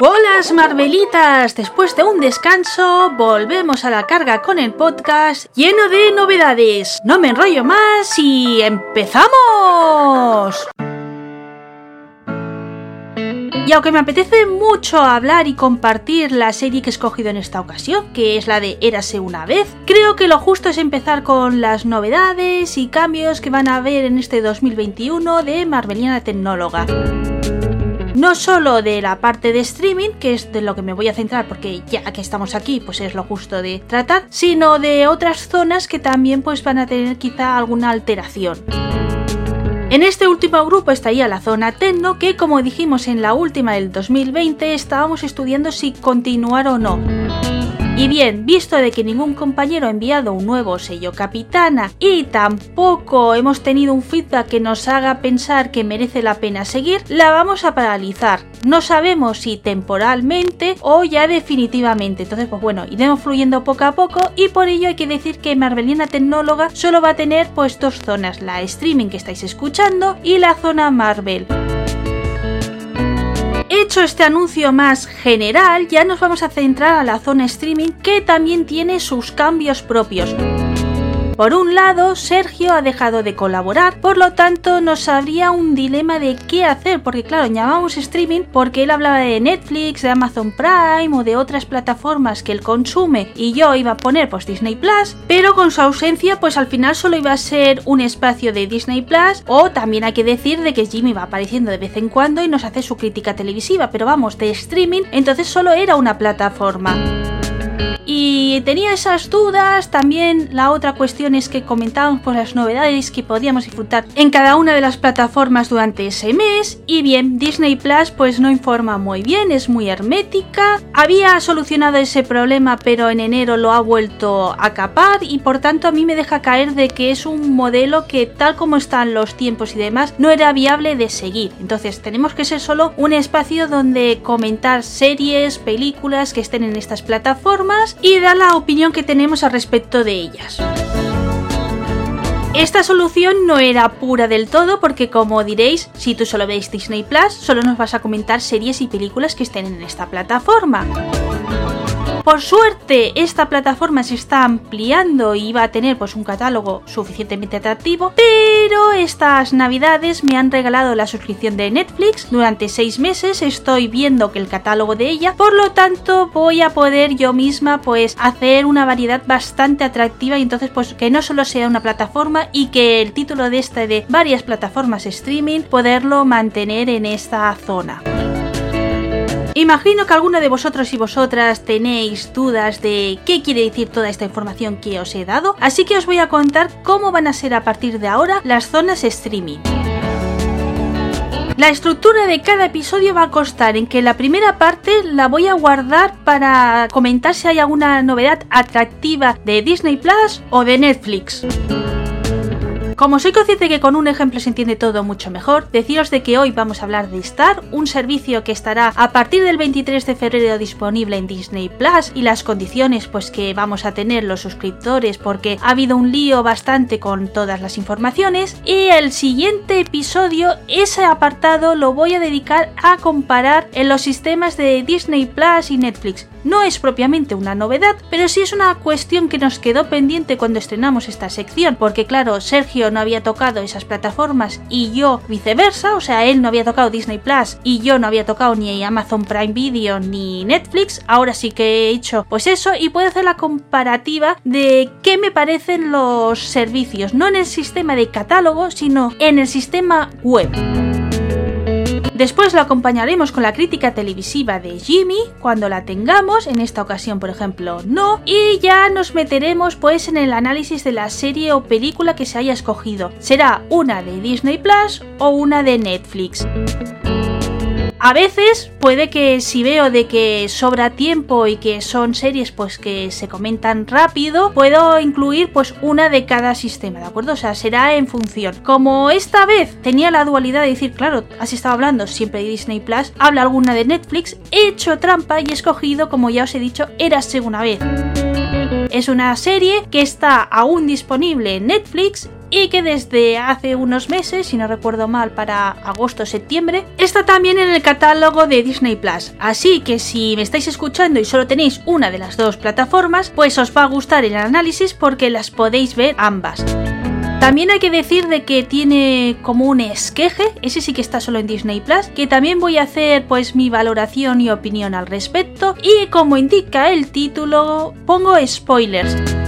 Hola Marvelitas, después de un descanso volvemos a la carga con el podcast lleno de novedades. No me enrollo más y empezamos. Y aunque me apetece mucho hablar y compartir la serie que he escogido en esta ocasión, que es la de Érase una vez, creo que lo justo es empezar con las novedades y cambios que van a haber en este 2021 de Marveliana Tecnóloga no solo de la parte de streaming, que es de lo que me voy a centrar porque ya que estamos aquí, pues es lo justo de tratar, sino de otras zonas que también pues van a tener quizá alguna alteración. En este último grupo estaría la zona Tecno, que como dijimos en la última del 2020 estábamos estudiando si continuar o no. Y bien, visto de que ningún compañero ha enviado un nuevo sello capitana y tampoco hemos tenido un feedback que nos haga pensar que merece la pena seguir, la vamos a paralizar. No sabemos si temporalmente o ya definitivamente. Entonces, pues bueno, iremos fluyendo poco a poco y por ello hay que decir que Marvelina Tecnóloga solo va a tener pues dos zonas, la streaming que estáis escuchando y la zona Marvel. Hecho este anuncio más general, ya nos vamos a centrar a la zona streaming que también tiene sus cambios propios. Por un lado, Sergio ha dejado de colaborar, por lo tanto nos habría un dilema de qué hacer, porque claro, llamamos streaming porque él hablaba de Netflix, de Amazon Prime o de otras plataformas que él consume y yo iba a poner pues Disney Plus, pero con su ausencia pues al final solo iba a ser un espacio de Disney Plus o también hay que decir de que Jimmy va apareciendo de vez en cuando y nos hace su crítica televisiva, pero vamos, de streaming, entonces solo era una plataforma. Y tenía esas dudas, también la otra cuestión es que comentábamos por las novedades que podíamos disfrutar en cada una de las plataformas durante ese mes. Y bien, Disney Plus pues no informa muy bien, es muy hermética, había solucionado ese problema pero en enero lo ha vuelto a capar y por tanto a mí me deja caer de que es un modelo que tal como están los tiempos y demás no era viable de seguir, entonces tenemos que ser solo un espacio donde comentar series, películas que estén en estas plataformas y dar la opinión que tenemos al respecto de ellas. Esta solución no era pura del todo porque como diréis, si tú solo veis Disney Plus, solo nos vas a comentar series y películas que estén en esta plataforma. Por suerte, esta plataforma se está ampliando y va a tener pues un catálogo suficientemente atractivo, pero estas navidades me han regalado la suscripción de Netflix durante seis meses, estoy viendo que el catálogo de ella, por lo tanto voy a poder yo misma pues hacer una variedad bastante atractiva y entonces pues que no solo sea una plataforma y que el título de esta de varias plataformas streaming poderlo mantener en esta zona. Imagino que alguno de vosotros y vosotras tenéis dudas de qué quiere decir toda esta información que os he dado, así que os voy a contar cómo van a ser a partir de ahora las zonas streaming. La estructura de cada episodio va a constar en que la primera parte la voy a guardar para comentar si hay alguna novedad atractiva de Disney Plus o de Netflix. Como soy consciente que con un ejemplo se entiende todo mucho mejor, deciros de que hoy vamos a hablar de Star, un servicio que estará a partir del 23 de febrero disponible en Disney Plus y las condiciones pues que vamos a tener los suscriptores porque ha habido un lío bastante con todas las informaciones y el siguiente episodio ese apartado lo voy a dedicar a comparar en los sistemas de Disney Plus y Netflix. No es propiamente una novedad, pero sí es una cuestión que nos quedó pendiente cuando estrenamos esta sección, porque claro, Sergio no había tocado esas plataformas y yo viceversa, o sea, él no había tocado Disney Plus y yo no había tocado ni Amazon Prime Video ni Netflix, ahora sí que he hecho pues eso y puedo hacer la comparativa de qué me parecen los servicios, no en el sistema de catálogo, sino en el sistema web. Después lo acompañaremos con la crítica televisiva de Jimmy cuando la tengamos, en esta ocasión por ejemplo no, y ya nos meteremos pues en el análisis de la serie o película que se haya escogido. Será una de Disney Plus o una de Netflix. A veces puede que si veo de que sobra tiempo y que son series pues que se comentan rápido, puedo incluir pues una de cada sistema, ¿de acuerdo? O sea, será en función. Como esta vez tenía la dualidad de decir, claro, has estado hablando siempre de Disney Plus, habla alguna de Netflix, he hecho trampa y he escogido, como ya os he dicho, era segunda vez. Es una serie que está aún disponible en Netflix y que desde hace unos meses, si no recuerdo mal, para agosto o septiembre, está también en el catálogo de Disney Plus. Así que si me estáis escuchando y solo tenéis una de las dos plataformas, pues os va a gustar el análisis porque las podéis ver ambas. También hay que decir de que tiene como un esqueje, ese sí que está solo en Disney Plus, que también voy a hacer pues mi valoración y opinión al respecto y como indica el título pongo spoilers.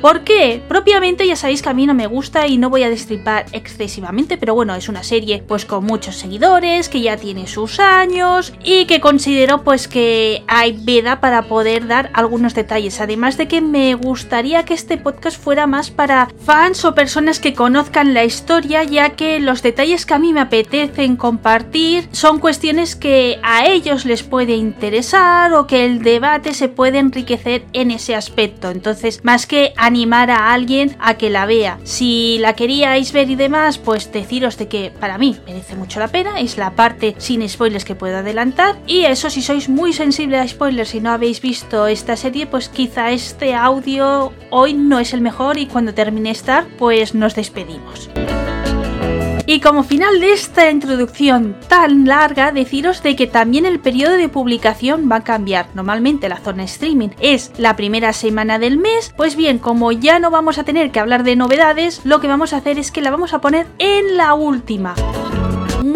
¿Por qué? Propiamente ya sabéis que a mí no me gusta y no voy a destripar excesivamente, pero bueno, es una serie pues con muchos seguidores, que ya tiene sus años y que considero pues que hay veda para poder dar algunos detalles. Además de que me gustaría que este podcast fuera más para fans o personas que conozcan la historia, ya que los detalles que a mí me apetecen compartir son cuestiones que a ellos les puede interesar o que el debate se puede enriquecer en ese aspecto. Entonces, más que animar a alguien a que la vea. Si la queríais ver y demás, pues deciros de que para mí merece mucho la pena, es la parte sin spoilers que puedo adelantar. Y eso, si sois muy sensible a spoilers y no habéis visto esta serie, pues quizá este audio hoy no es el mejor y cuando termine estar, pues nos despedimos. Y como final de esta introducción tan larga, deciros de que también el periodo de publicación va a cambiar. Normalmente la zona streaming es la primera semana del mes, pues bien, como ya no vamos a tener que hablar de novedades, lo que vamos a hacer es que la vamos a poner en la última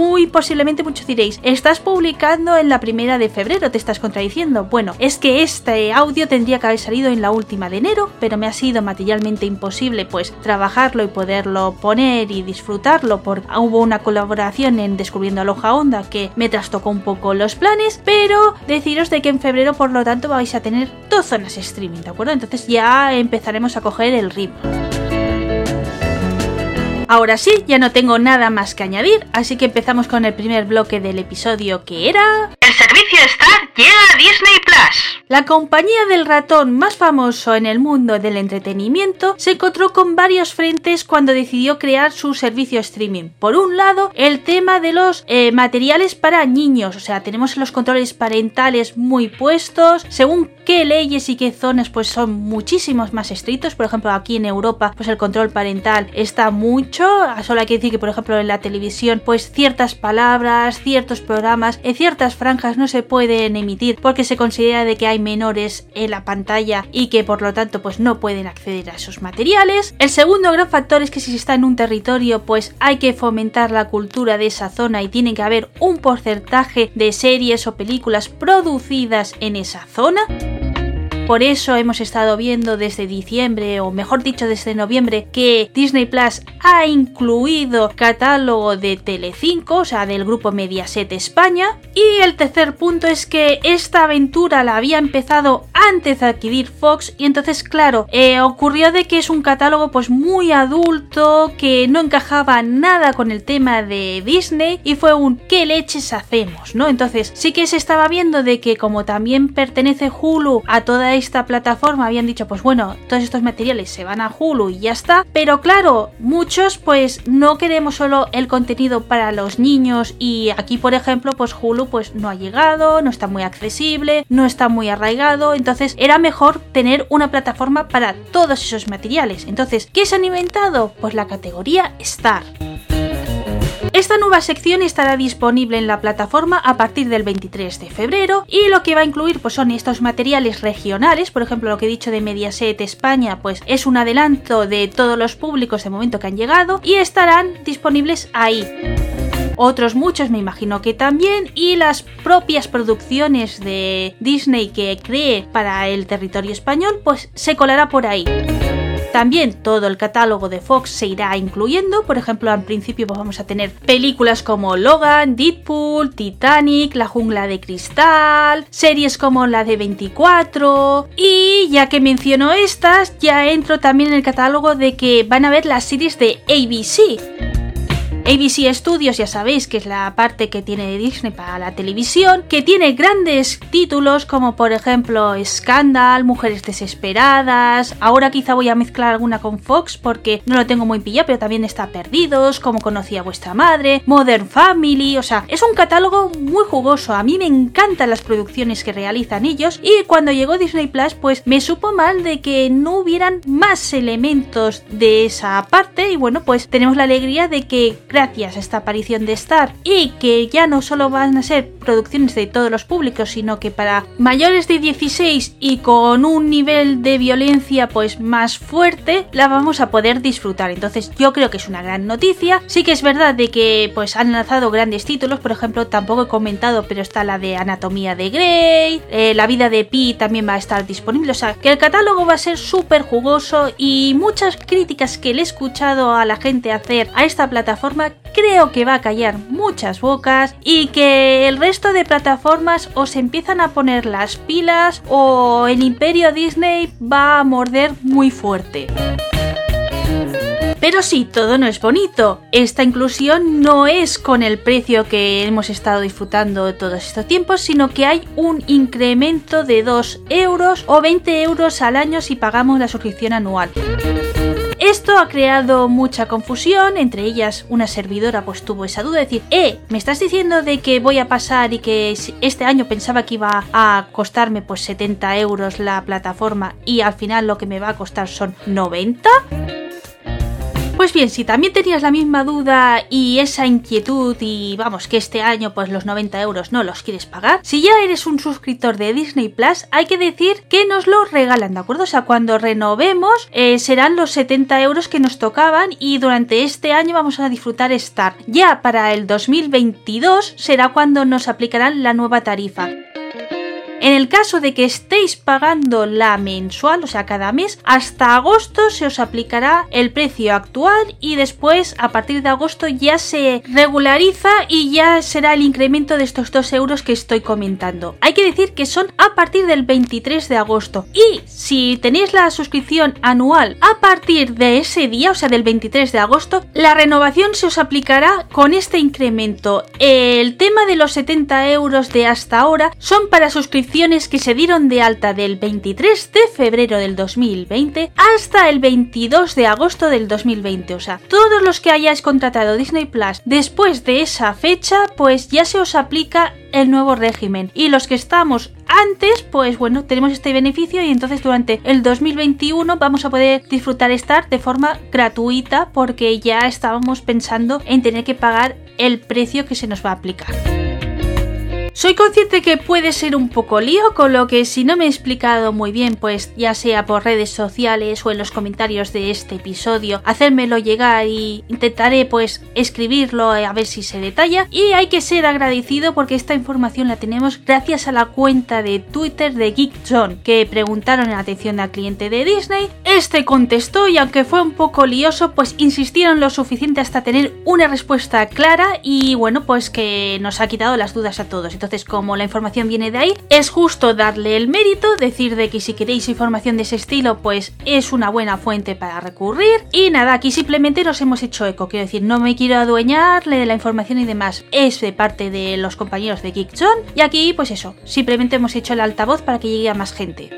muy posiblemente muchos diréis, estás publicando en la primera de febrero, te estás contradiciendo. Bueno, es que este audio tendría que haber salido en la última de enero, pero me ha sido materialmente imposible pues trabajarlo y poderlo poner y disfrutarlo porque hubo una colaboración en Descubriendo Aloha Onda que me trastocó un poco los planes, pero deciros de que en febrero por lo tanto vais a tener dos zonas streaming, ¿de acuerdo? Entonces ya empezaremos a coger el ritmo. Ahora sí, ya no tengo nada más que añadir, así que empezamos con el primer bloque del episodio que era... El servicio Star llega a Disney Plus. La compañía del ratón más famoso en el mundo del entretenimiento se encontró con varios frentes cuando decidió crear su servicio streaming. Por un lado, el tema de los eh, materiales para niños, o sea, tenemos los controles parentales muy puestos, según qué leyes y qué zonas pues son muchísimos más estrictos, por ejemplo, aquí en Europa pues el control parental está mucho, solo hay que decir que por ejemplo en la televisión pues ciertas palabras, ciertos programas, en ciertas franjas no se pueden emitir porque se considera de que hay menores en la pantalla y que por lo tanto pues no pueden acceder a esos materiales. El segundo gran factor es que si se está en un territorio pues hay que fomentar la cultura de esa zona y tiene que haber un porcentaje de series o películas producidas en esa zona. Por eso hemos estado viendo desde diciembre, o mejor dicho desde noviembre, que Disney Plus ha incluido catálogo de Telecinco, o sea, del grupo Mediaset España. Y el tercer punto es que esta aventura la había empezado antes de adquirir Fox y entonces, claro, eh, ocurrió de que es un catálogo pues muy adulto, que no encajaba nada con el tema de Disney y fue un ¿qué leches hacemos? ¿no? Entonces sí que se estaba viendo de que como también pertenece Hulu a toda esta plataforma habían dicho, pues bueno, todos estos materiales se van a Hulu y ya está. Pero claro, muchos pues no queremos solo el contenido para los niños y aquí por ejemplo pues Hulu pues no ha llegado, no está muy accesible, no está muy arraigado, entonces era mejor tener una plataforma para todos esos materiales. Entonces, ¿qué se han inventado? Pues la categoría Star. Esta nueva sección estará disponible en la plataforma a partir del 23 de febrero y lo que va a incluir pues, son estos materiales regionales, por ejemplo lo que he dicho de Mediaset España pues es un adelanto de todos los públicos de momento que han llegado y estarán disponibles ahí otros muchos me imagino que también y las propias producciones de Disney que cree para el territorio español pues se colará por ahí. También todo el catálogo de Fox se irá incluyendo, por ejemplo, al principio pues, vamos a tener películas como Logan, Deadpool, Titanic, La jungla de cristal, series como la de 24 y ya que menciono estas, ya entro también en el catálogo de que van a ver las series de ABC. ABC Studios ya sabéis que es la parte que tiene Disney para la televisión, que tiene grandes títulos como por ejemplo Scandal, Mujeres Desesperadas, ahora quizá voy a mezclar alguna con Fox porque no lo tengo muy pillado, pero también está Perdidos, como conocía vuestra madre, Modern Family, o sea, es un catálogo muy jugoso, a mí me encantan las producciones que realizan ellos y cuando llegó Disney Plus pues me supo mal de que no hubieran más elementos de esa parte y bueno pues tenemos la alegría de que gracias a esta aparición de Star y que ya no solo van a ser producciones de todos los públicos sino que para mayores de 16 y con un nivel de violencia pues más fuerte la vamos a poder disfrutar. Entonces yo creo que es una gran noticia. Sí que es verdad de que pues han lanzado grandes títulos. Por ejemplo tampoco he comentado pero está la de Anatomía de Grey eh, la vida de Pi también va a estar disponible. O sea que el catálogo va a ser súper jugoso y muchas críticas que le he escuchado a la gente hacer a esta plataforma creo que va a callar muchas bocas y que el resto de plataformas os empiezan a poner las pilas o el imperio Disney va a morder muy fuerte. Pero sí, todo no es bonito. Esta inclusión no es con el precio que hemos estado disfrutando todos estos tiempos, sino que hay un incremento de 2 euros o 20 euros al año si pagamos la suscripción anual. Esto ha creado mucha confusión, entre ellas una servidora pues tuvo esa duda de decir, eh, ¿me estás diciendo de que voy a pasar y que este año pensaba que iba a costarme pues 70 euros la plataforma y al final lo que me va a costar son 90? Pues bien, si también tenías la misma duda y esa inquietud y vamos que este año pues los 90 euros no los quieres pagar, si ya eres un suscriptor de Disney Plus hay que decir que nos lo regalan, ¿de acuerdo? O sea, cuando renovemos eh, serán los 70 euros que nos tocaban y durante este año vamos a disfrutar Star. Ya para el 2022 será cuando nos aplicarán la nueva tarifa. En el caso de que estéis pagando la mensual, o sea, cada mes, hasta agosto se os aplicará el precio actual y después, a partir de agosto, ya se regulariza y ya será el incremento de estos 2 euros que estoy comentando. Hay que decir que son a partir del 23 de agosto. Y si tenéis la suscripción anual a partir de ese día, o sea, del 23 de agosto, la renovación se os aplicará con este incremento. El tema de los 70 euros de hasta ahora son para suscripción que se dieron de alta del 23 de febrero del 2020 hasta el 22 de agosto del 2020. O sea, todos los que hayáis contratado Disney Plus después de esa fecha, pues ya se os aplica el nuevo régimen. Y los que estamos antes, pues bueno, tenemos este beneficio y entonces durante el 2021 vamos a poder disfrutar Star de forma gratuita porque ya estábamos pensando en tener que pagar el precio que se nos va a aplicar. Soy consciente que puede ser un poco lío, con lo que si no me he explicado muy bien, pues ya sea por redes sociales o en los comentarios de este episodio, hacérmelo llegar y intentaré pues escribirlo a ver si se detalla. Y hay que ser agradecido porque esta información la tenemos gracias a la cuenta de Twitter de Geek Zone, que preguntaron en atención al cliente de Disney. Este contestó y aunque fue un poco lioso, pues insistieron lo suficiente hasta tener una respuesta clara y bueno, pues que nos ha quitado las dudas a todos. Entonces, como la información viene de ahí, es justo darle el mérito, decir de que si queréis información de ese estilo, pues es una buena fuente para recurrir. Y nada, aquí simplemente nos hemos hecho eco, quiero decir, no me quiero adueñarle de la información y demás, es de parte de los compañeros de Geekzone. Y aquí, pues eso, simplemente hemos hecho el altavoz para que llegue a más gente.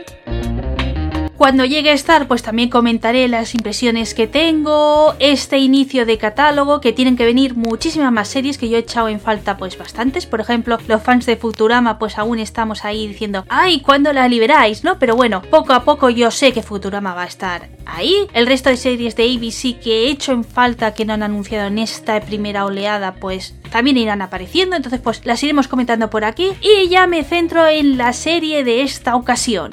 Cuando llegue a estar, pues también comentaré las impresiones que tengo, este inicio de catálogo, que tienen que venir muchísimas más series que yo he echado en falta pues bastantes. Por ejemplo, los fans de Futurama pues aún estamos ahí diciendo, ay, ¿cuándo la liberáis? ¿No? Pero bueno, poco a poco yo sé que Futurama va a estar ahí. El resto de series de ABC que he hecho en falta que no han anunciado en esta primera oleada pues también irán apareciendo, entonces pues las iremos comentando por aquí y ya me centro en la serie de esta ocasión.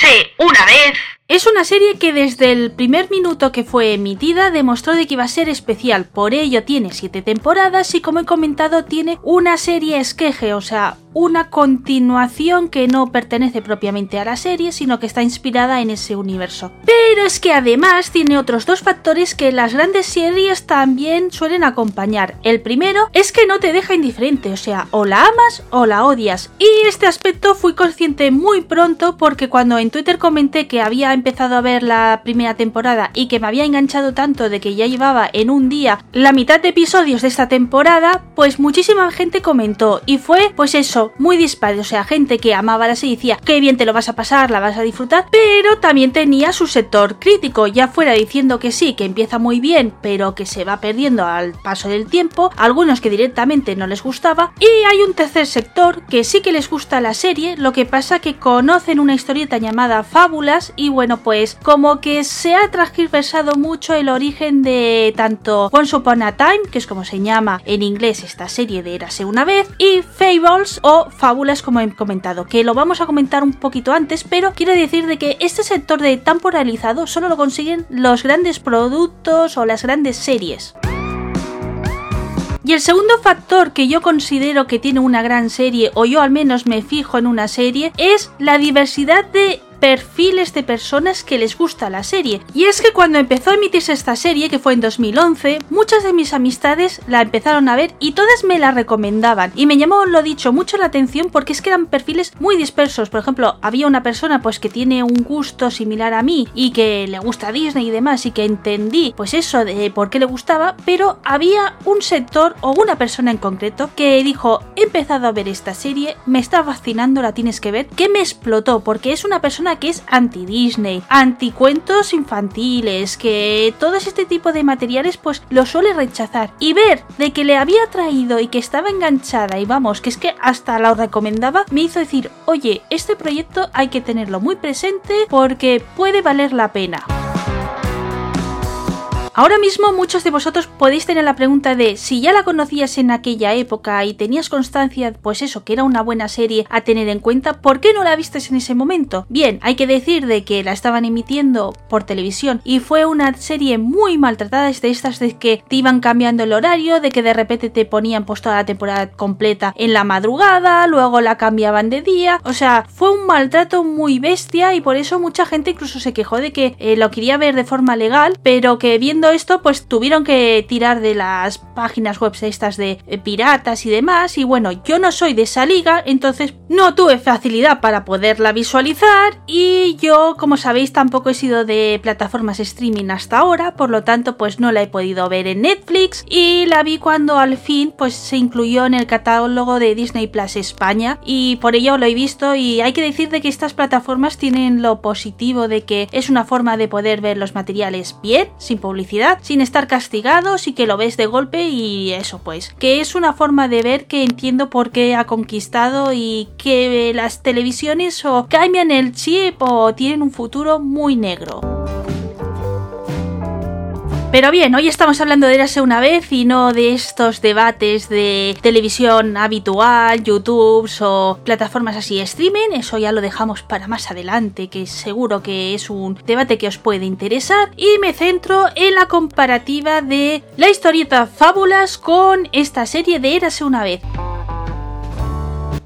Érase una vez. Es una serie que desde el primer minuto que fue emitida demostró de que iba a ser especial, por ello tiene siete temporadas y como he comentado tiene una serie esqueje, o sea, una continuación que no pertenece propiamente a la serie, sino que está inspirada en ese universo. Pero es que además tiene otros dos factores que las grandes series también suelen acompañar. El primero es que no te deja indiferente, o sea, o la amas o la odias. Y este aspecto fui consciente muy pronto porque cuando Twitter comenté que había empezado a ver la primera temporada y que me había enganchado tanto de que ya llevaba en un día la mitad de episodios de esta temporada, pues muchísima gente comentó y fue pues eso, muy dispar, o sea, gente que amaba la serie decía, qué bien te lo vas a pasar, la vas a disfrutar, pero también tenía su sector crítico, ya fuera diciendo que sí, que empieza muy bien, pero que se va perdiendo al paso del tiempo, algunos que directamente no les gustaba, y hay un tercer sector que sí que les gusta la serie, lo que pasa que conocen una historieta llamada Fábulas y bueno, pues como que se ha transversado mucho el origen de tanto Once Upon a Time, que es como se llama en inglés esta serie de Érase una vez, y Fables o Fábulas como he comentado, que lo vamos a comentar un poquito antes, pero quiero decir de que este sector de temporalizado solo lo consiguen los grandes productos o las grandes series. Y el segundo factor que yo considero que tiene una gran serie, o yo al menos me fijo en una serie, es la diversidad de perfiles de personas que les gusta la serie. Y es que cuando empezó a emitirse esta serie, que fue en 2011, muchas de mis amistades la empezaron a ver y todas me la recomendaban. Y me llamó, lo dicho, mucho la atención porque es que eran perfiles muy dispersos. Por ejemplo, había una persona pues que tiene un gusto similar a mí y que le gusta Disney y demás y que entendí pues eso de por qué le gustaba, pero había un sector o una persona en concreto que dijo, he empezado a ver esta serie, me está fascinando, la tienes que ver, que me explotó porque es una persona que es anti-Disney, anti-cuentos infantiles, que todo este tipo de materiales pues lo suele rechazar. Y ver de que le había traído y que estaba enganchada y vamos, que es que hasta lo recomendaba, me hizo decir, oye, este proyecto hay que tenerlo muy presente porque puede valer la pena. Ahora mismo muchos de vosotros podéis tener la pregunta de si ya la conocías en aquella época y tenías constancia, pues eso, que era una buena serie a tener en cuenta, ¿por qué no la viste en ese momento? Bien, hay que decir de que la estaban emitiendo por televisión y fue una serie muy maltratada, de estas de que te iban cambiando el horario, de que de repente te ponían pues toda la temporada completa en la madrugada, luego la cambiaban de día, o sea, fue un maltrato muy bestia y por eso mucha gente incluso se quejó de que eh, lo quería ver de forma legal, pero que viendo esto, pues tuvieron que tirar de las páginas web estas de eh, piratas y demás. Y bueno, yo no soy de esa liga, entonces no tuve facilidad para poderla visualizar. Y yo, como sabéis, tampoco he sido de plataformas streaming hasta ahora, por lo tanto, pues no la he podido ver en Netflix. Y la vi cuando al fin, pues se incluyó en el catálogo de Disney Plus España. Y por ello lo he visto. Y hay que decir de que estas plataformas tienen lo positivo de que es una forma de poder ver los materiales bien, sin publicidad sin estar castigados y que lo ves de golpe y eso pues, que es una forma de ver que entiendo por qué ha conquistado y que las televisiones o cambian el chip o tienen un futuro muy negro. Pero bien, hoy estamos hablando de Érase una vez y no de estos debates de televisión habitual, YouTube o plataformas así streaming. Eso ya lo dejamos para más adelante, que seguro que es un debate que os puede interesar. Y me centro en la comparativa de la historieta Fábulas con esta serie de Érase una vez.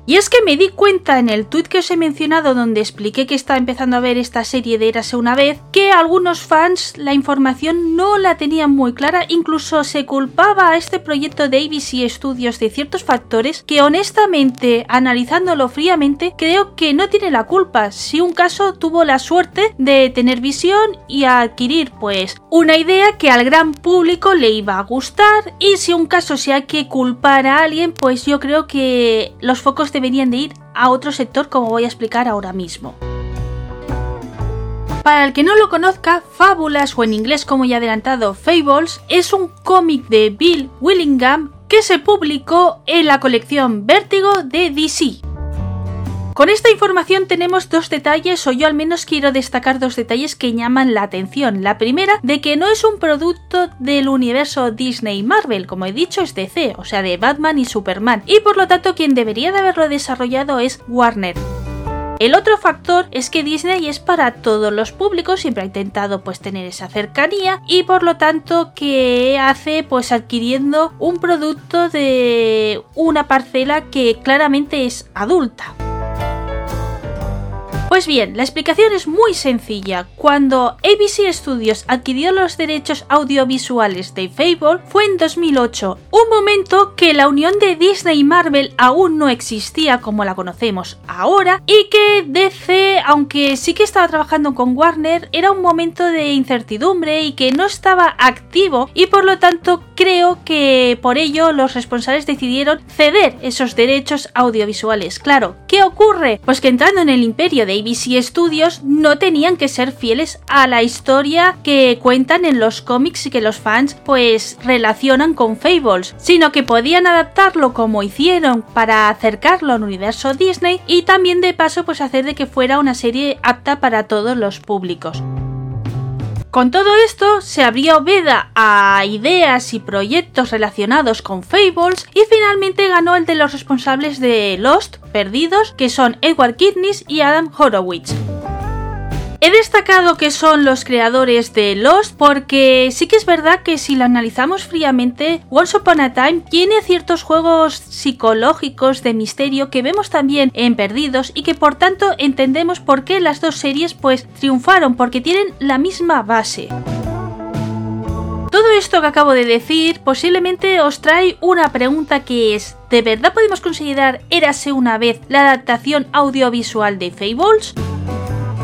Y es que me di cuenta en el tweet que os he mencionado donde expliqué que estaba empezando a ver esta serie de Érase una vez, que algunos fans la información no la tenían muy clara, incluso se culpaba a este proyecto de ABC Studios de ciertos factores que honestamente, analizándolo fríamente, creo que no tiene la culpa si un caso tuvo la suerte de tener visión y adquirir pues una idea que al gran público le iba a gustar y si un caso se hay que culpar a alguien pues yo creo que los focos deberían de ir a otro sector como voy a explicar ahora mismo. Para el que no lo conozca, Fábulas o en inglés como ya adelantado Fables es un cómic de Bill Willingham que se publicó en la colección Vértigo de DC. Con esta información tenemos dos detalles, o yo al menos quiero destacar dos detalles que llaman la atención. La primera, de que no es un producto del universo Disney Marvel, como he dicho, es DC, o sea, de Batman y Superman, y por lo tanto quien debería de haberlo desarrollado es Warner. El otro factor es que Disney es para todos los públicos, siempre ha intentado pues tener esa cercanía y por lo tanto que hace pues adquiriendo un producto de una parcela que claramente es adulta. Pues bien, la explicación es muy sencilla. Cuando ABC Studios adquirió los derechos audiovisuales de Fable fue en 2008, un momento que la unión de Disney y Marvel aún no existía como la conocemos ahora y que DC, aunque sí que estaba trabajando con Warner, era un momento de incertidumbre y que no estaba activo y por lo tanto creo que por ello los responsables decidieron ceder esos derechos audiovisuales. Claro, ¿qué ocurre? Pues que entrando en el imperio de ABC Studios no tenían que ser fieles a la historia que cuentan en los cómics y que los fans pues relacionan con Fables, sino que podían adaptarlo como hicieron para acercarlo al universo Disney y también de paso pues hacer de que fuera una serie apta para todos los públicos. Con todo esto, se abrió veda a ideas y proyectos relacionados con Fables y finalmente ganó el de los responsables de Lost, Perdidos, que son Edward Kidneys y Adam Horowitz. He destacado que son los creadores de Lost porque sí que es verdad que si lo analizamos fríamente, Once Upon a Time tiene ciertos juegos psicológicos de misterio que vemos también en Perdidos y que por tanto entendemos por qué las dos series pues triunfaron porque tienen la misma base. Todo esto que acabo de decir posiblemente os trae una pregunta que es ¿De verdad podemos considerar Érase una vez la adaptación audiovisual de Fables?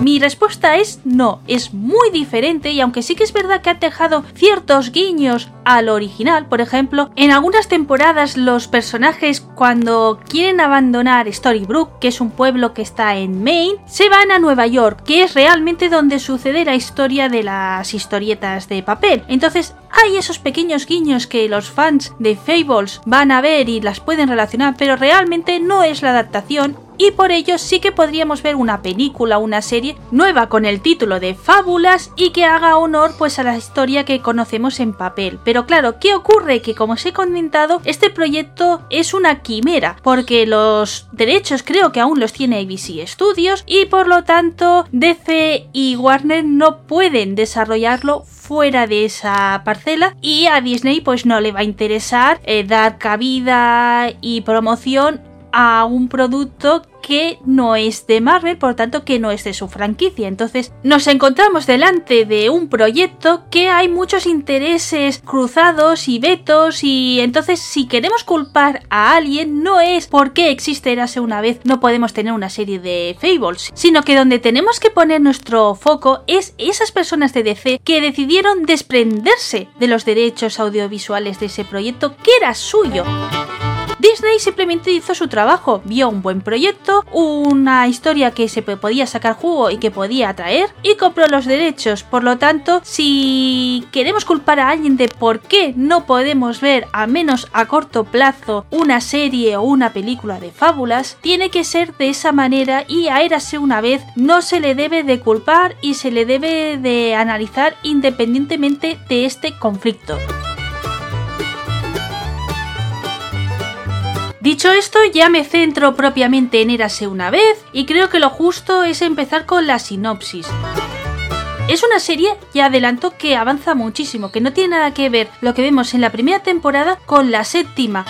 Mi respuesta es no, es muy diferente y aunque sí que es verdad que ha dejado ciertos guiños al original, por ejemplo, en algunas temporadas los personajes cuando quieren abandonar Storybrook, que es un pueblo que está en Maine, se van a Nueva York, que es realmente donde sucede la historia de las historietas de papel. Entonces hay esos pequeños guiños que los fans de Fables van a ver y las pueden relacionar, pero realmente no es la adaptación y por ello sí que podríamos ver una película, una serie nueva con el título de Fábulas y que haga honor pues a la historia que conocemos en papel. Pero claro, ¿qué ocurre? Que como os he comentado, este proyecto es una quimera porque los derechos creo que aún los tiene ABC Studios y por lo tanto DC y Warner no pueden desarrollarlo fuera de esa parcela y a Disney pues no le va a interesar eh, dar cabida y promoción a un producto que no es de Marvel, por tanto que no es de su franquicia. Entonces nos encontramos delante de un proyecto que hay muchos intereses cruzados y vetos y entonces si queremos culpar a alguien no es porque existe Erase una vez no podemos tener una serie de Fables, sino que donde tenemos que poner nuestro foco es esas personas de DC que decidieron desprenderse de los derechos audiovisuales de ese proyecto que era suyo. Disney simplemente hizo su trabajo, vio un buen proyecto, una historia que se podía sacar jugo y que podía atraer y compró los derechos. Por lo tanto, si queremos culpar a alguien de por qué no podemos ver, al menos a corto plazo, una serie o una película de fábulas, tiene que ser de esa manera y a Érase una vez no se le debe de culpar y se le debe de analizar independientemente de este conflicto. Dicho esto, ya me centro propiamente en Érase una vez y creo que lo justo es empezar con la sinopsis. Es una serie, ya adelanto, que avanza muchísimo, que no tiene nada que ver lo que vemos en la primera temporada con la séptima.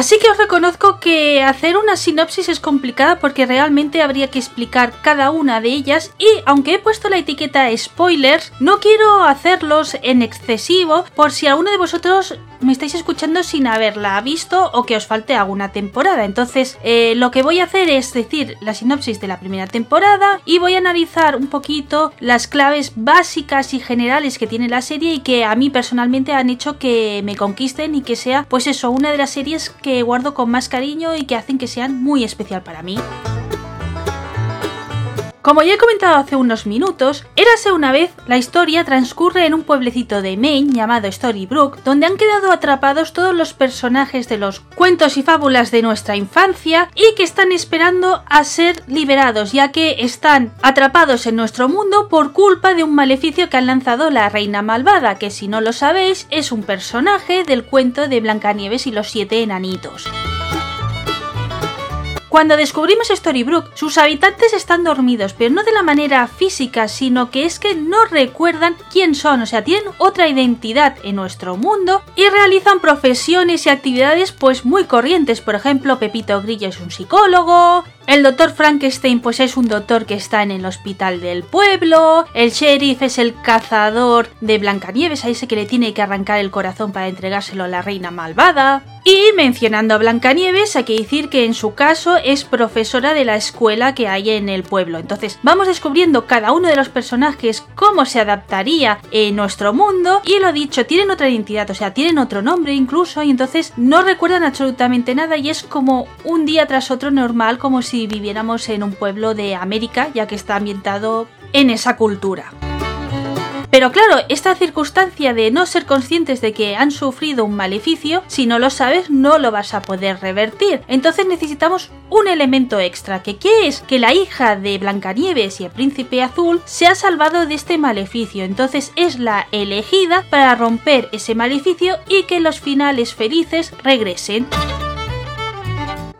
Así que os reconozco que hacer una sinopsis es complicada porque realmente habría que explicar cada una de ellas y aunque he puesto la etiqueta spoilers, no quiero hacerlos en excesivo por si alguno de vosotros me estáis escuchando sin haberla visto o que os falte alguna temporada. Entonces, eh, lo que voy a hacer es decir la sinopsis de la primera temporada y voy a analizar un poquito las claves básicas y generales que tiene la serie y que a mí personalmente han hecho que me conquisten y que sea, pues eso, una de las series que guardo con más cariño y que hacen que sean muy especial para mí. Como ya he comentado hace unos minutos, érase una vez la historia transcurre en un pueblecito de Maine llamado Storybrook, donde han quedado atrapados todos los personajes de los cuentos y fábulas de nuestra infancia y que están esperando a ser liberados, ya que están atrapados en nuestro mundo por culpa de un maleficio que han lanzado la reina malvada, que si no lo sabéis es un personaje del cuento de Blancanieves y los siete enanitos. Cuando descubrimos Storybrooke, sus habitantes están dormidos, pero no de la manera física, sino que es que no recuerdan quién son, o sea, tienen otra identidad en nuestro mundo y realizan profesiones y actividades pues muy corrientes. Por ejemplo, Pepito Grillo es un psicólogo, el doctor Frankenstein pues es un doctor que está en el hospital del pueblo, el sheriff es el cazador de Blancanieves, ahí sé que le tiene que arrancar el corazón para entregárselo a la reina malvada. Y mencionando a Blancanieves, hay que decir que en su caso es profesora de la escuela que hay en el pueblo. Entonces, vamos descubriendo cada uno de los personajes cómo se adaptaría en nuestro mundo. Y lo dicho, tienen otra identidad, o sea, tienen otro nombre incluso, y entonces no recuerdan absolutamente nada y es como un día tras otro normal, como si viviéramos en un pueblo de América, ya que está ambientado en esa cultura. Pero claro, esta circunstancia de no ser conscientes de que han sufrido un maleficio, si no lo sabes, no lo vas a poder revertir. Entonces necesitamos un elemento extra, que ¿qué es? Que la hija de Blancanieves y el príncipe azul se ha salvado de este maleficio. Entonces es la elegida para romper ese maleficio y que los finales felices regresen.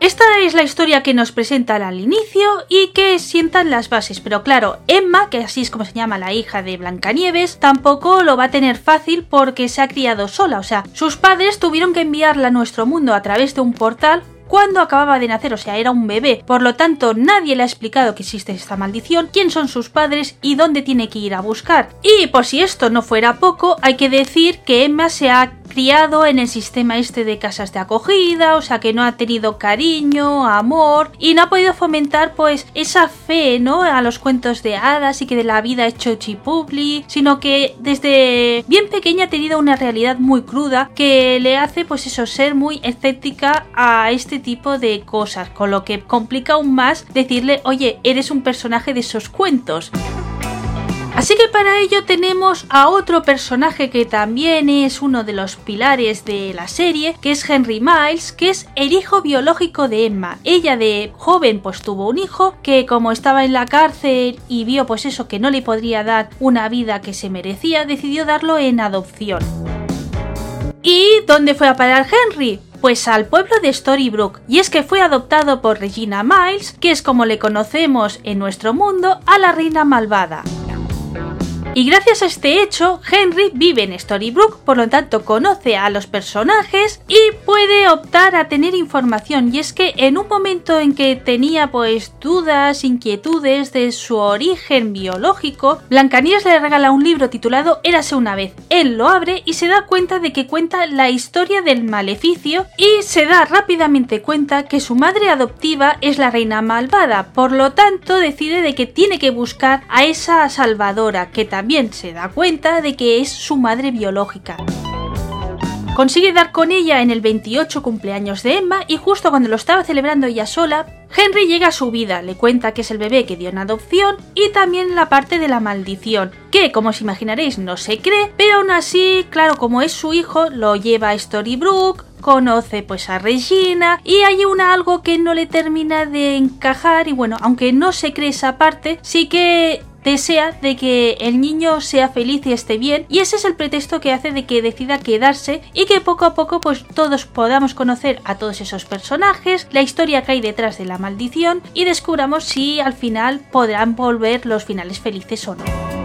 Esta es la historia que nos presentan al inicio y que sientan las bases, pero claro, Emma, que así es como se llama la hija de Blancanieves, tampoco lo va a tener fácil porque se ha criado sola, o sea, sus padres tuvieron que enviarla a nuestro mundo a través de un portal cuando acababa de nacer, o sea, era un bebé. Por lo tanto, nadie le ha explicado que existe esta maldición, quién son sus padres y dónde tiene que ir a buscar. Y por si esto no fuera poco, hay que decir que Emma se ha criado en el sistema este de casas de acogida, o sea que no ha tenido cariño, amor y no ha podido fomentar pues esa fe, ¿no? A los cuentos de hadas y que de la vida hecho chipupli, sino que desde bien pequeña ha tenido una realidad muy cruda que le hace pues eso ser muy escéptica a este tipo de cosas, con lo que complica aún más decirle, oye, eres un personaje de esos cuentos. Así que para ello tenemos a otro personaje que también es uno de los pilares de la serie, que es Henry Miles, que es el hijo biológico de Emma. Ella de joven pues tuvo un hijo que como estaba en la cárcel y vio pues eso que no le podría dar una vida que se merecía, decidió darlo en adopción. ¿Y dónde fue a parar Henry? Pues al pueblo de Storybrooke, y es que fue adoptado por Regina Miles, que es como le conocemos en nuestro mundo a la reina malvada. Thank you. Y gracias a este hecho, Henry vive en Storybrooke, por lo tanto conoce a los personajes y puede optar a tener información. Y es que en un momento en que tenía pues dudas, inquietudes de su origen biológico, Blancanieves le regala un libro titulado Érase una vez. Él lo abre y se da cuenta de que cuenta la historia del maleficio y se da rápidamente cuenta que su madre adoptiva es la reina malvada. Por lo tanto, decide de que tiene que buscar a esa salvadora que también también se da cuenta de que es su madre biológica. Consigue dar con ella en el 28 cumpleaños de Emma y justo cuando lo estaba celebrando ella sola, Henry llega a su vida, le cuenta que es el bebé que dio en adopción y también la parte de la maldición, que como os imaginaréis no se cree, pero aún así, claro, como es su hijo, lo lleva a Storybrooke, conoce pues a Regina y hay una algo que no le termina de encajar y bueno, aunque no se cree esa parte, sí que desea de que el niño sea feliz y esté bien y ese es el pretexto que hace de que decida quedarse y que poco a poco pues todos podamos conocer a todos esos personajes, la historia que hay detrás de la maldición y descubramos si al final podrán volver los finales felices o no.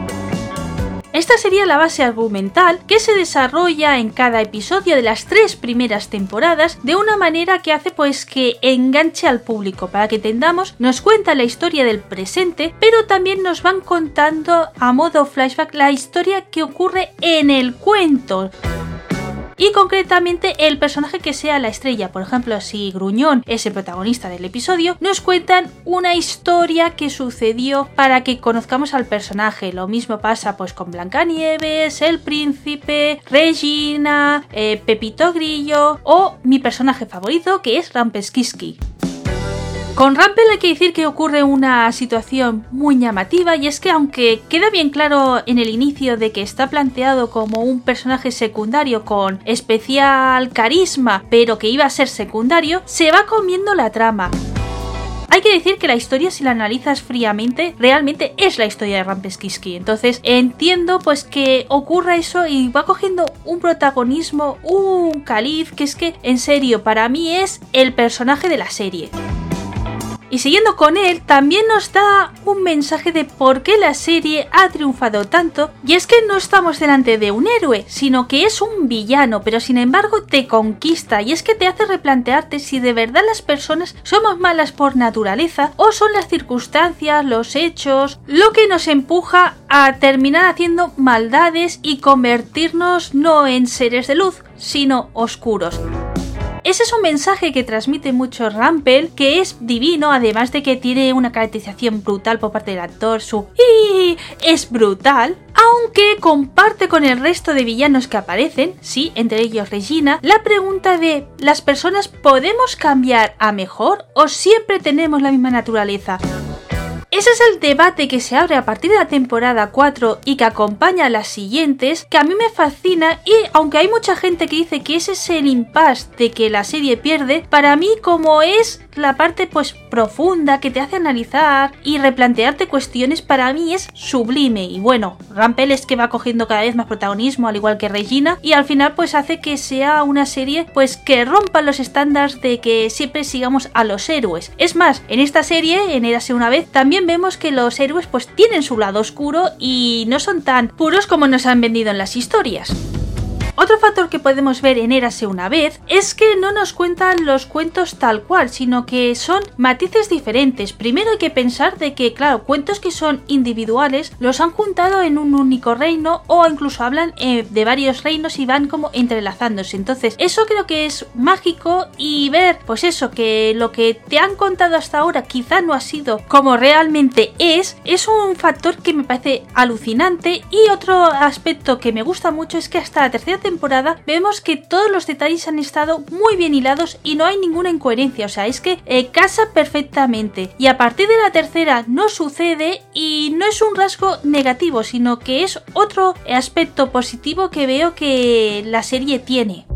Esta sería la base argumental que se desarrolla en cada episodio de las tres primeras temporadas de una manera que hace pues que enganche al público para que entendamos, nos cuenta la historia del presente, pero también nos van contando a modo flashback la historia que ocurre en el cuento y concretamente el personaje que sea la estrella. Por ejemplo, si Gruñón es el protagonista del episodio, nos cuentan una historia que sucedió para que conozcamos al personaje. Lo mismo pasa pues con Blancanieves, el príncipe, Regina, eh, Pepito Grillo o mi personaje favorito que es Rampeskiski. Con Rampel hay que decir que ocurre una situación muy llamativa y es que aunque queda bien claro en el inicio de que está planteado como un personaje secundario con especial carisma pero que iba a ser secundario, se va comiendo la trama. Hay que decir que la historia, si la analizas fríamente, realmente es la historia de Rampeskiski. Entonces entiendo pues que ocurra eso y va cogiendo un protagonismo, un caliz, que es que en serio para mí es el personaje de la serie. Y siguiendo con él, también nos da un mensaje de por qué la serie ha triunfado tanto, y es que no estamos delante de un héroe, sino que es un villano, pero sin embargo te conquista, y es que te hace replantearte si de verdad las personas somos malas por naturaleza o son las circunstancias, los hechos, lo que nos empuja a terminar haciendo maldades y convertirnos no en seres de luz, sino oscuros. Ese es un mensaje que transmite mucho Rampel, que es divino, además de que tiene una caracterización brutal por parte del actor. Su y es brutal, aunque comparte con el resto de villanos que aparecen, sí, entre ellos Regina, la pregunta de ¿las personas podemos cambiar a mejor o siempre tenemos la misma naturaleza? Ese es el debate que se abre a partir de la temporada 4 y que acompaña a las siguientes, que a mí me fascina y aunque hay mucha gente que dice que ese es el impasse de que la serie pierde, para mí como es la parte pues profunda que te hace analizar y replantearte cuestiones para mí es sublime y bueno, Rampel es que va cogiendo cada vez más protagonismo al igual que Regina y al final pues hace que sea una serie pues que rompa los estándares de que siempre sigamos a los héroes. Es más, en esta serie, en Érase una vez, también vemos que los héroes pues tienen su lado oscuro y no son tan puros como nos han vendido en las historias. Otro factor que podemos ver en Érase una vez es que no nos cuentan los cuentos tal cual, sino que son matices diferentes. Primero hay que pensar de que, claro, cuentos que son individuales los han juntado en un único reino o incluso hablan eh, de varios reinos y van como entrelazándose. Entonces, eso creo que es mágico y ver, pues eso, que lo que te han contado hasta ahora quizá no ha sido como realmente es, es un factor que me parece alucinante y otro aspecto que me gusta mucho es que hasta la tercera temporada vemos que todos los detalles han estado muy bien hilados y no hay ninguna incoherencia, o sea, es que eh, casa perfectamente y a partir de la tercera no sucede y no es un rasgo negativo, sino que es otro aspecto positivo que veo que la serie tiene.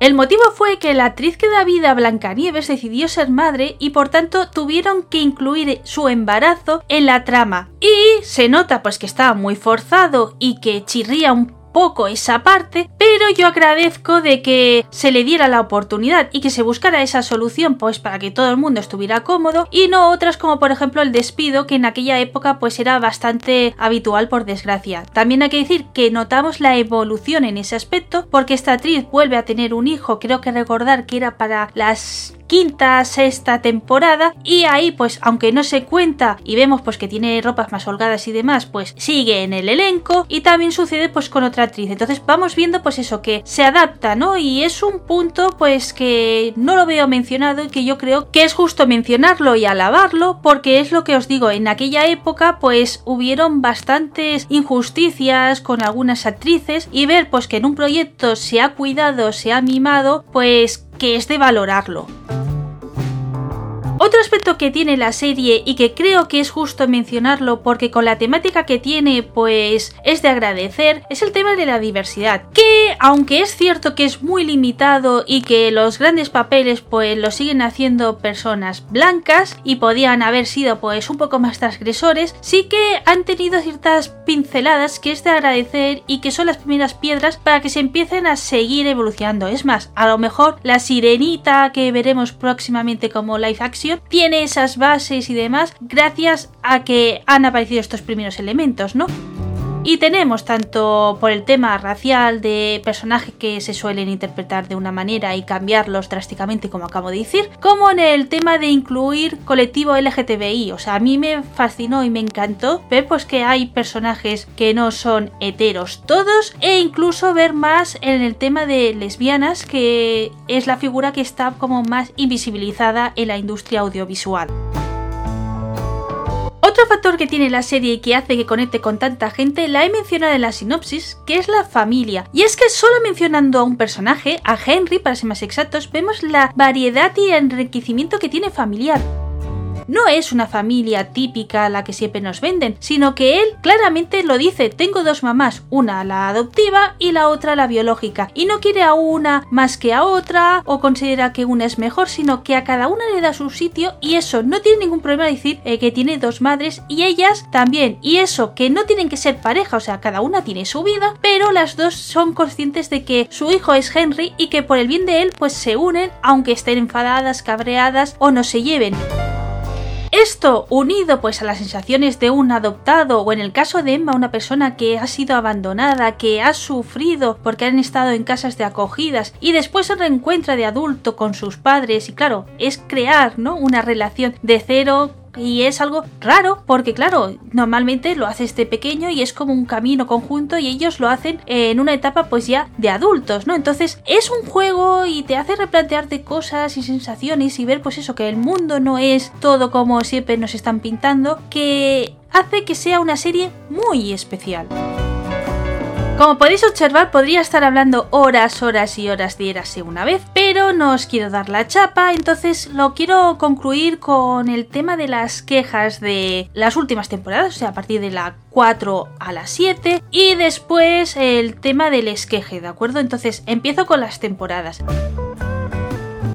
El motivo fue que la actriz que da vida a Blancanieves decidió ser madre y por tanto tuvieron que incluir su embarazo en la trama. Y se nota pues que estaba muy forzado y que chirría un poco esa parte, pero yo agradezco de que se le diera la oportunidad y que se buscara esa solución pues para que todo el mundo estuviera cómodo y no otras como por ejemplo el despido que en aquella época pues era bastante habitual por desgracia. También hay que decir que notamos la evolución en ese aspecto porque esta actriz vuelve a tener un hijo, creo que recordar que era para las quinta, sexta temporada y ahí pues aunque no se cuenta y vemos pues que tiene ropas más holgadas y demás pues sigue en el elenco y también sucede pues con otra actriz. Entonces vamos viendo pues eso que se adapta no y es un punto pues que no lo veo mencionado y que yo creo que es justo mencionarlo y alabarlo porque es lo que os digo en aquella época pues hubieron bastantes injusticias con algunas actrices y ver pues que en un proyecto se ha cuidado se ha mimado pues que es de valorarlo. Otro aspecto que tiene la serie y que creo que es justo mencionarlo porque con la temática que tiene pues es de agradecer es el tema de la diversidad. Que aunque es cierto que es muy limitado y que los grandes papeles pues lo siguen haciendo personas blancas y podían haber sido pues un poco más transgresores sí que han tenido ciertas pinceladas que es de agradecer y que son las primeras piedras para que se empiecen a seguir evolucionando. Es más a lo mejor la sirenita que veremos próximamente como live action tiene esas bases y demás gracias a que han aparecido estos primeros elementos, ¿no? Y tenemos tanto por el tema racial de personajes que se suelen interpretar de una manera y cambiarlos drásticamente, como acabo de decir, como en el tema de incluir colectivo LGTBI. O sea, a mí me fascinó y me encantó ver pues que hay personajes que no son heteros todos e incluso ver más en el tema de lesbianas, que es la figura que está como más invisibilizada en la industria audiovisual. Otro factor que tiene la serie y que hace que conecte con tanta gente la he mencionado en la sinopsis, que es la familia. Y es que solo mencionando a un personaje, a Henry para ser más exactos, vemos la variedad y enriquecimiento que tiene familiar. No es una familia típica la que siempre nos venden, sino que él claramente lo dice, tengo dos mamás, una la adoptiva y la otra la biológica, y no quiere a una más que a otra o considera que una es mejor, sino que a cada una le da su sitio y eso no tiene ningún problema decir eh, que tiene dos madres y ellas también, y eso que no tienen que ser pareja, o sea, cada una tiene su vida, pero las dos son conscientes de que su hijo es Henry y que por el bien de él pues se unen aunque estén enfadadas, cabreadas o no se lleven. Esto, unido pues a las sensaciones de un adoptado o en el caso de Emma, una persona que ha sido abandonada, que ha sufrido porque han estado en casas de acogidas y después se reencuentra de adulto con sus padres y claro, es crear, ¿no? Una relación de cero y es algo raro porque claro, normalmente lo hace este pequeño y es como un camino conjunto y ellos lo hacen en una etapa pues ya de adultos, ¿no? Entonces es un juego y te hace replantearte cosas y sensaciones y ver pues eso, que el mundo no es todo como siempre nos están pintando, que hace que sea una serie muy especial. Como podéis observar, podría estar hablando horas, horas y horas de Érase una vez, pero no os quiero dar la chapa, entonces lo quiero concluir con el tema de las quejas de las últimas temporadas, o sea, a partir de la 4 a la 7, y después el tema del esqueje, ¿de acuerdo? Entonces empiezo con las temporadas.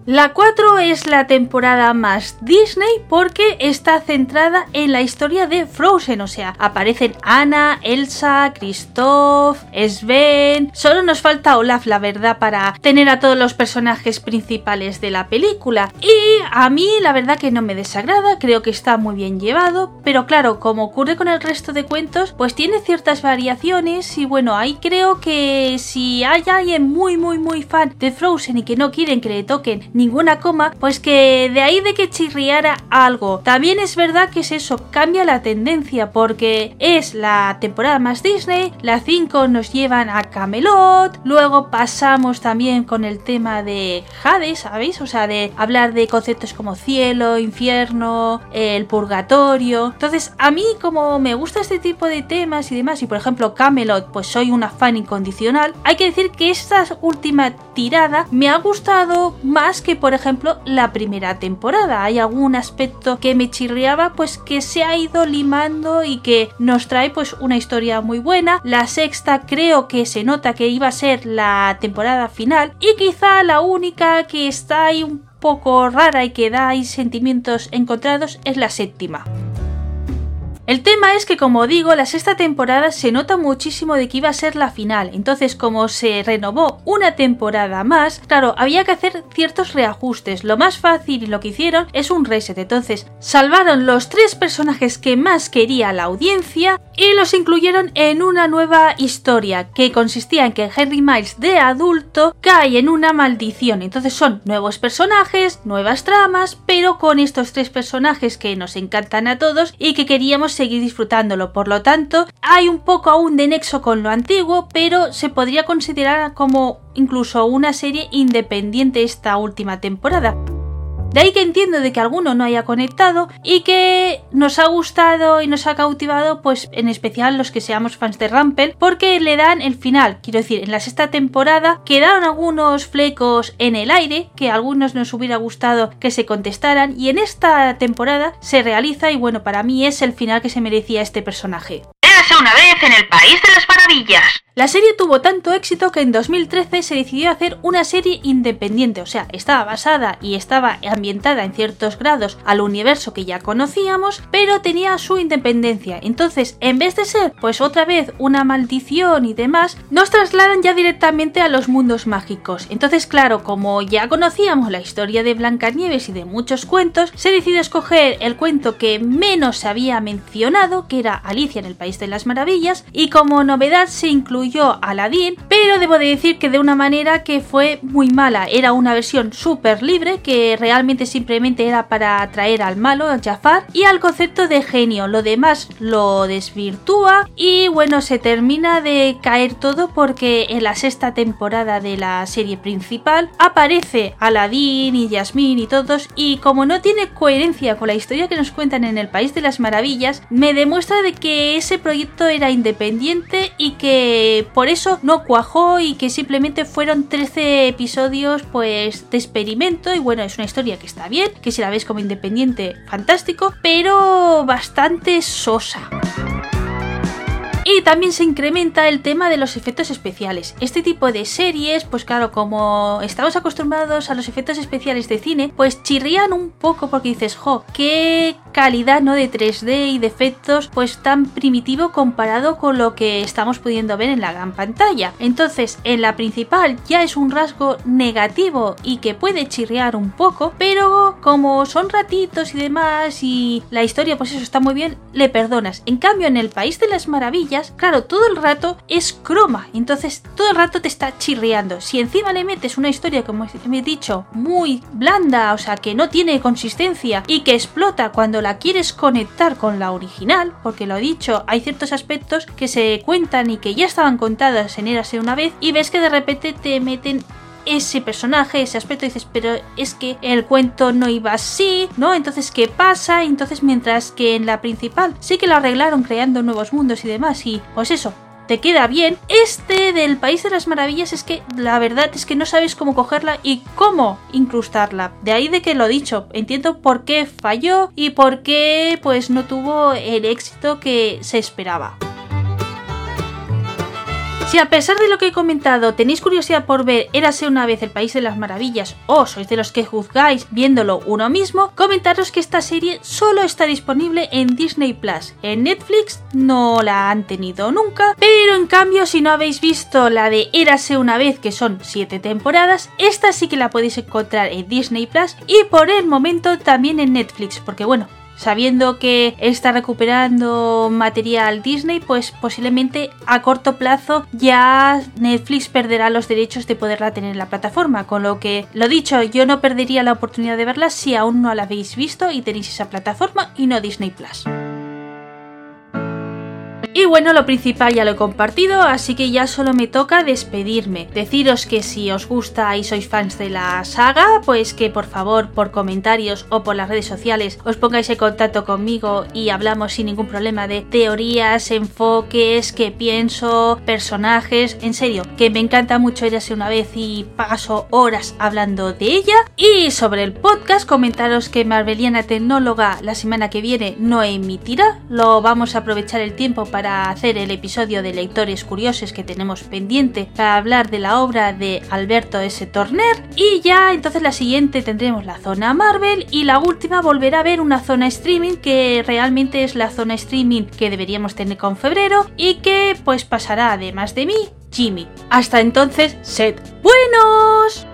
La 4 es la temporada más Disney porque está centrada en la historia de Frozen, o sea, aparecen Anna, Elsa, Kristoff, Sven. Solo nos falta Olaf, la verdad, para tener a todos los personajes principales de la película. Y a mí, la verdad, que no me desagrada, creo que está muy bien llevado, pero claro, como ocurre con el resto de cuentos, pues tiene ciertas variaciones y bueno, ahí creo que si hay alguien muy, muy, muy fan de Frozen y que no quieren que le toquen ninguna coma, pues que de ahí de que chirriara algo. También es verdad que es eso, cambia la tendencia porque es la temporada más Disney, la 5 nos llevan a Camelot, luego pasamos también con el tema de Hades, ¿sabéis? O sea, de hablar de conceptos como cielo, infierno, el purgatorio. Entonces, a mí como me gusta este tipo de temas y demás, y por ejemplo Camelot, pues soy una fan incondicional, hay que decir que esta última tirada me ha gustado más que por ejemplo la primera temporada. Hay algún aspecto que me chirriaba pues que se ha ido limando y que nos trae pues una historia muy buena. La sexta creo que se nota que iba a ser la temporada final y quizá la única que está ahí un poco rara y que da ahí sentimientos encontrados es la séptima. El tema es que, como digo, la sexta temporada se nota muchísimo de que iba a ser la final. Entonces, como se renovó una temporada más, claro, había que hacer ciertos reajustes. Lo más fácil y lo que hicieron es un reset. Entonces, salvaron los tres personajes que más quería la audiencia y los incluyeron en una nueva historia que consistía en que Henry Miles de adulto cae en una maldición. Entonces son nuevos personajes, nuevas tramas, pero con estos tres personajes que nos encantan a todos y que queríamos seguir disfrutándolo. Por lo tanto, hay un poco aún de nexo con lo antiguo, pero se podría considerar como incluso una serie independiente esta última temporada. De ahí que entiendo de que alguno no haya conectado y que nos ha gustado y nos ha cautivado, pues en especial los que seamos fans de Rampel, porque le dan el final. Quiero decir, en la sexta temporada quedaron algunos flecos en el aire que a algunos nos hubiera gustado que se contestaran y en esta temporada se realiza y bueno, para mí es el final que se merecía este personaje. Una vez en el País de las Maravillas. La serie tuvo tanto éxito que en 2013 se decidió hacer una serie independiente, o sea, estaba basada y estaba ambientada en ciertos grados al universo que ya conocíamos, pero tenía su independencia. Entonces, en vez de ser pues otra vez una maldición y demás, nos trasladan ya directamente a los mundos mágicos. Entonces, claro, como ya conocíamos la historia de Blancanieves y de muchos cuentos, se decidió escoger el cuento que menos se había mencionado, que era Alicia en el País de las Maravillas, y como novedad se incluyó Aladdin, pero debo de decir que de una manera que fue muy mala. Era una versión súper libre que realmente simplemente era para atraer al malo, a Jafar, y al concepto de genio. Lo demás lo desvirtúa y bueno, se termina de caer todo porque en la sexta temporada de la serie principal aparece Aladdin y Yasmín y todos y como no tiene coherencia con la historia que nos cuentan en el País de las Maravillas, me demuestra de que ese proyecto era independiente y que por eso no cuajó y que simplemente fueron 13 episodios pues de experimento y bueno, es una historia que está bien, que si la ves como independiente, fantástico, pero bastante sosa. Y también se incrementa el tema de los efectos especiales. Este tipo de series, pues claro, como estamos acostumbrados a los efectos especiales de cine, pues chirrían un poco porque dices, jo, qué calidad no de 3D y de efectos pues tan primitivo comparado con lo que estamos pudiendo ver en la gran pantalla. Entonces, en la principal ya es un rasgo negativo y que puede chirriar un poco, pero como son ratitos y demás y la historia pues eso está muy bien, le perdonas. En cambio, en el País de las Maravillas claro, todo el rato es croma, entonces todo el rato te está chirriando. Si encima le metes una historia, como he dicho, muy blanda, o sea, que no tiene consistencia y que explota cuando la quieres conectar con la original, porque lo he dicho, hay ciertos aspectos que se cuentan y que ya estaban contadas en Érase una vez y ves que de repente te meten ese personaje, ese aspecto, dices, pero es que el cuento no iba así, ¿no? Entonces, ¿qué pasa? Entonces, mientras que en la principal sí que lo arreglaron creando nuevos mundos y demás, y pues eso, te queda bien. Este del País de las Maravillas es que la verdad es que no sabes cómo cogerla y cómo incrustarla. De ahí de que lo dicho, entiendo por qué falló y por qué pues no tuvo el éxito que se esperaba. Si a pesar de lo que he comentado tenéis curiosidad por ver Érase una vez el País de las Maravillas o sois de los que juzgáis viéndolo uno mismo, comentaros que esta serie solo está disponible en Disney Plus. En Netflix no la han tenido nunca, pero en cambio si no habéis visto la de Érase una vez que son 7 temporadas, esta sí que la podéis encontrar en Disney Plus y por el momento también en Netflix, porque bueno, sabiendo que está recuperando material Disney, pues posiblemente a corto plazo ya Netflix perderá los derechos de poderla tener en la plataforma, con lo que, lo dicho, yo no perdería la oportunidad de verla si aún no la habéis visto y tenéis esa plataforma y no Disney Plus. Y bueno, lo principal ya lo he compartido, así que ya solo me toca despedirme. Deciros que si os gusta y sois fans de la saga, pues que por favor por comentarios o por las redes sociales os pongáis en contacto conmigo y hablamos sin ningún problema de teorías, enfoques, qué pienso, personajes. En serio, que me encanta mucho Érase una vez y paso horas hablando de ella. Y sobre el podcast, comentaros que Marveliana Tecnóloga la semana que viene no emitirá. Lo vamos a aprovechar el tiempo para para hacer el episodio de Lectores Curiosos que tenemos pendiente para hablar de la obra de Alberto S. Torner. Y ya entonces la siguiente tendremos la zona Marvel y la última volverá a ver una zona streaming que realmente es la zona streaming que deberíamos tener con febrero y que pues pasará además de mí, Jimmy. Hasta entonces, sed buenos.